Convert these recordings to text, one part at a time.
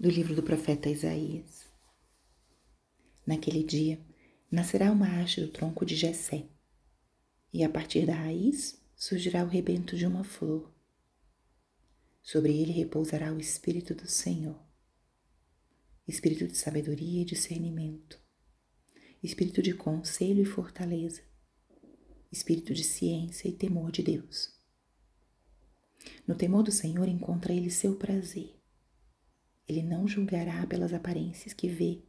do livro do profeta Isaías. Naquele dia nascerá uma haste do tronco de Jessé, e a partir da raiz surgirá o rebento de uma flor. Sobre ele repousará o Espírito do Senhor, Espírito de sabedoria e discernimento, Espírito de conselho e fortaleza, Espírito de ciência e temor de Deus. No temor do Senhor encontra ele seu prazer ele não julgará pelas aparências que vê,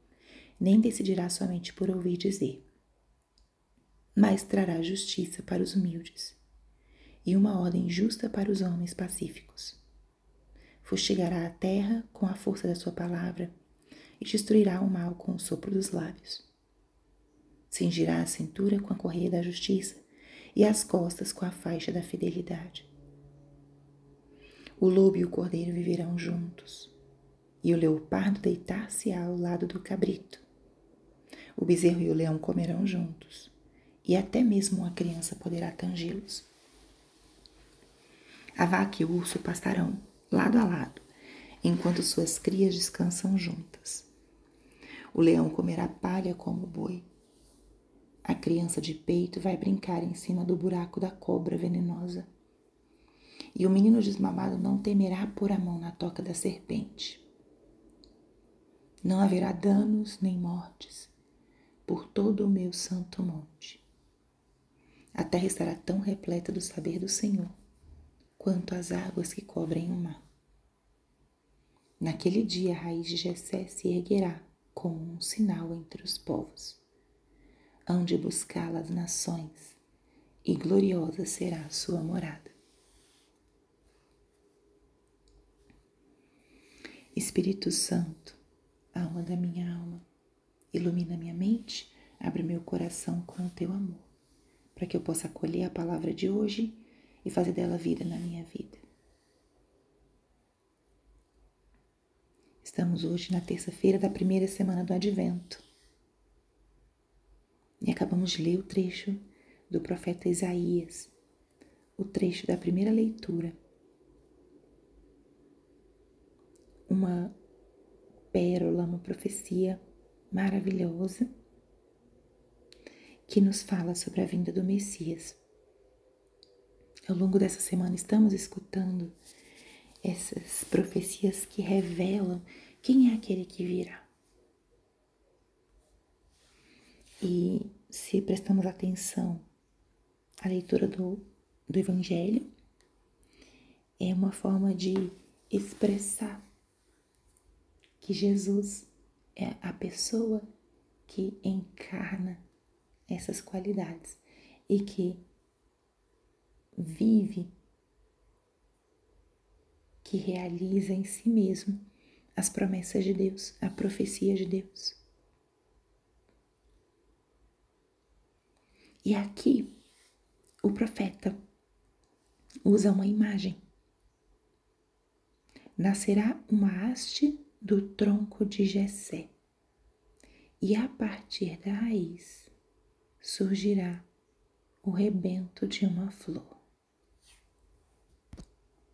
nem decidirá somente por ouvir dizer, mas trará justiça para os humildes e uma ordem justa para os homens pacíficos. Fustigará a terra com a força da sua palavra e destruirá o mal com o sopro dos lábios. Cingirá a cintura com a correia da justiça e as costas com a faixa da fidelidade. O lobo e o cordeiro viverão juntos e o leopardo deitar-se ao lado do cabrito. O bezerro e o leão comerão juntos, e até mesmo uma criança poderá tangi-los. A vaca e o urso pastarão lado a lado, enquanto suas crias descansam juntas. O leão comerá palha como o boi. A criança de peito vai brincar em cima do buraco da cobra venenosa. E o menino desmamado não temerá pôr a mão na toca da serpente. Não haverá danos nem mortes por todo o meu santo monte. A terra estará tão repleta do saber do Senhor quanto as águas que cobrem o mar. Naquele dia a raiz de Jessé se erguerá como um sinal entre os povos. Hão de buscá-la as nações, e gloriosa será a sua morada. Espírito Santo, alma da minha alma. Ilumina minha mente, abre meu coração com o teu amor, para que eu possa acolher a palavra de hoje e fazer dela vida na minha vida. Estamos hoje na terça-feira da primeira semana do Advento. E acabamos de ler o trecho do profeta Isaías, o trecho da primeira leitura. Uma pérola, uma profecia maravilhosa que nos fala sobre a vinda do Messias. Ao longo dessa semana estamos escutando essas profecias que revelam quem é aquele que virá. E se prestamos atenção à leitura do, do Evangelho, é uma forma de expressar que Jesus é a pessoa que encarna essas qualidades e que vive, que realiza em si mesmo as promessas de Deus, a profecia de Deus. E aqui o profeta usa uma imagem. Nascerá uma haste do tronco de Jessé, e a partir da raiz surgirá o rebento de uma flor.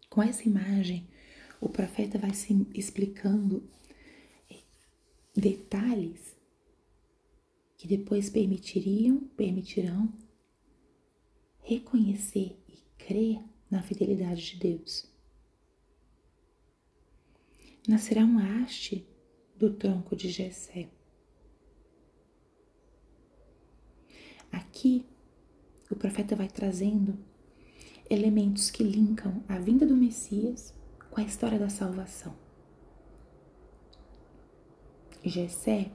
Com essa imagem, o profeta vai se explicando eh, detalhes que depois permitiriam, permitirão reconhecer e crer na fidelidade de Deus nascerá um haste do tronco de Jessé. Aqui, o profeta vai trazendo elementos que linkam a vinda do Messias com a história da salvação. Jessé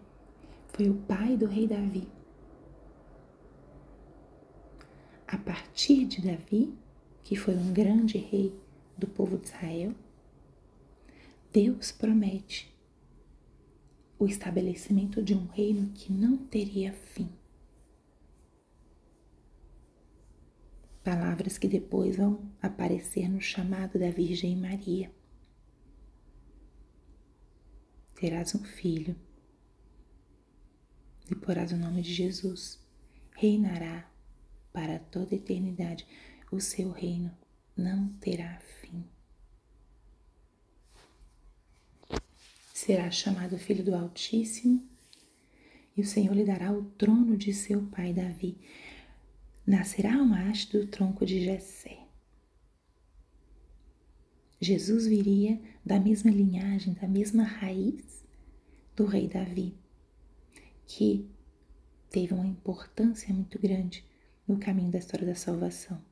foi o pai do rei Davi. A partir de Davi, que foi um grande rei do povo de Israel, Deus promete o estabelecimento de um reino que não teria fim. Palavras que depois vão aparecer no chamado da Virgem Maria. Terás um filho e porás o nome de Jesus. Reinará para toda eternidade. O seu reino não terá fim. Será chamado Filho do Altíssimo, e o Senhor lhe dará o trono de seu pai Davi. Nascerá um haste do tronco de Jessé. Jesus viria da mesma linhagem, da mesma raiz do rei Davi, que teve uma importância muito grande no caminho da história da salvação.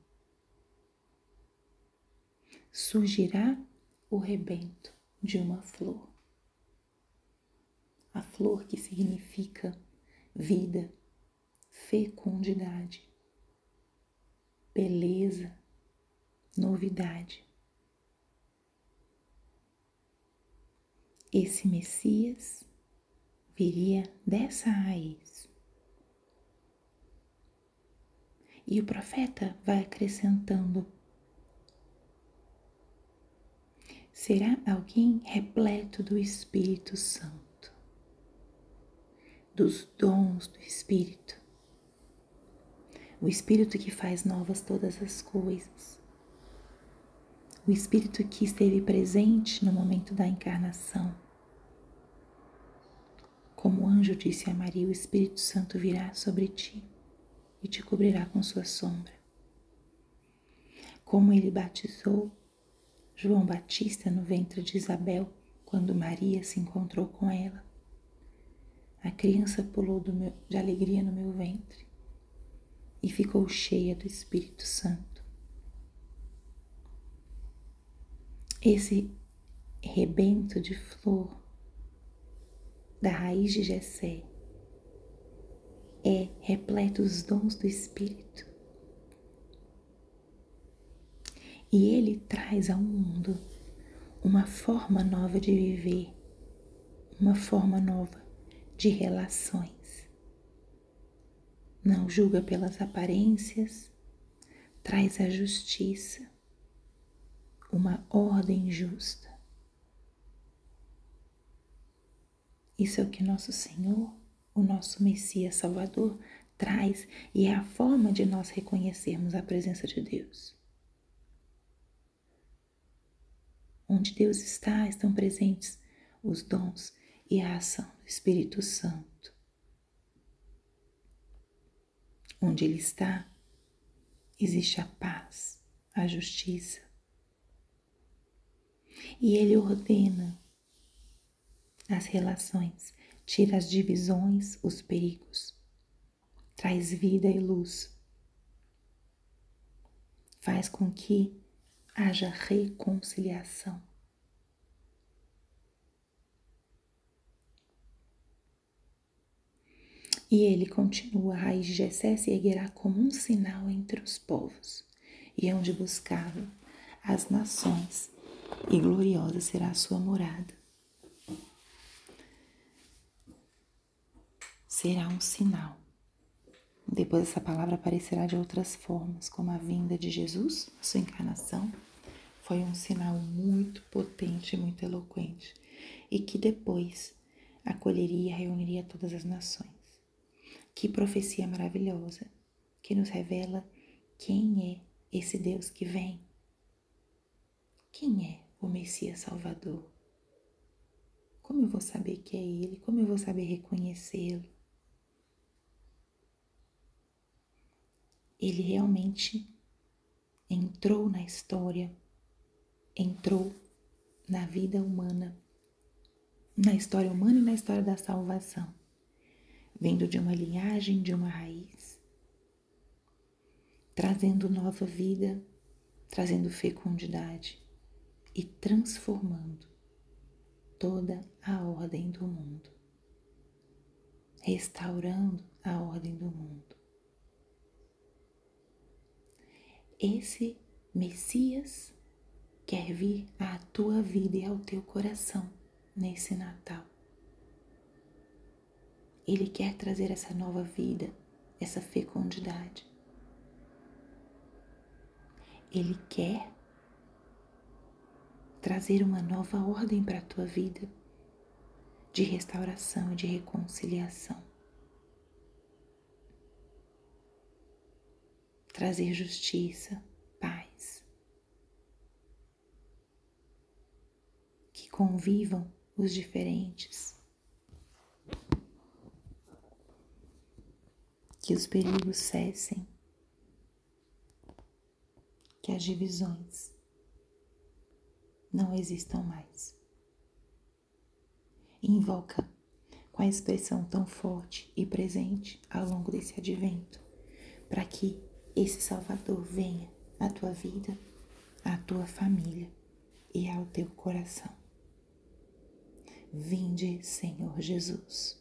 Surgirá o rebento de uma flor. A flor que significa vida, fecundidade, beleza, novidade. Esse Messias viria dessa raiz. E o profeta vai acrescentando será alguém repleto do Espírito Santo, dos dons do Espírito, o Espírito que faz novas todas as coisas, o Espírito que esteve presente no momento da encarnação. Como o anjo disse a Maria, o Espírito Santo virá sobre ti e te cobrirá com sua sombra. Como ele batizou João Batista no ventre de Isabel quando Maria se encontrou com ela. A criança pulou meu, de alegria no meu ventre e ficou cheia do Espírito Santo. Esse rebento de flor da raiz de Jessé é repleto dos dons do Espírito. E ele traz ao mundo uma forma nova de viver, uma forma nova de relações. Não julga pelas aparências, traz a justiça, uma ordem justa. Isso é o que nosso Senhor, o nosso Messias Salvador, traz e é a forma de nós reconhecermos a presença de Deus. Onde Deus está, estão presentes os dons e a ação Espírito Santo. Onde Ele está, existe a paz, a justiça. E Ele ordena as relações, tira as divisões, os perigos, traz vida e luz, faz com que haja reconciliação. E ele continua, a raiz de Jessé se erguerá como um sinal entre os povos, e é onde buscava as nações, e gloriosa será a sua morada. Será um sinal. Depois essa palavra aparecerá de outras formas, como a vinda de Jesus, a sua encarnação, foi um sinal muito potente, muito eloquente, e que depois acolheria e reuniria todas as nações. Que profecia maravilhosa que nos revela quem é esse Deus que vem. Quem é o Messias Salvador? Como eu vou saber que é Ele? Como eu vou saber reconhecê-lo? Ele realmente entrou na história entrou na vida humana, na história humana e na história da salvação, vindo de uma linhagem, de uma raiz, trazendo nova vida, trazendo fecundidade e transformando toda a ordem do mundo, restaurando a ordem do mundo. Esse Messias quer vir à tua vida e ao teu coração nesse Natal. Ele quer trazer essa nova vida, essa fecundidade. Ele quer trazer uma nova ordem para a tua vida de restauração, de reconciliação. Trazer justiça, convivam os diferentes. Que os perigos cessem, que as divisões não existam mais. Invoca com a expressão tão forte e presente ao longo desse advento, para que esse Salvador venha à tua vida, à tua família e ao teu coração. Vinde, Senhor Jesus.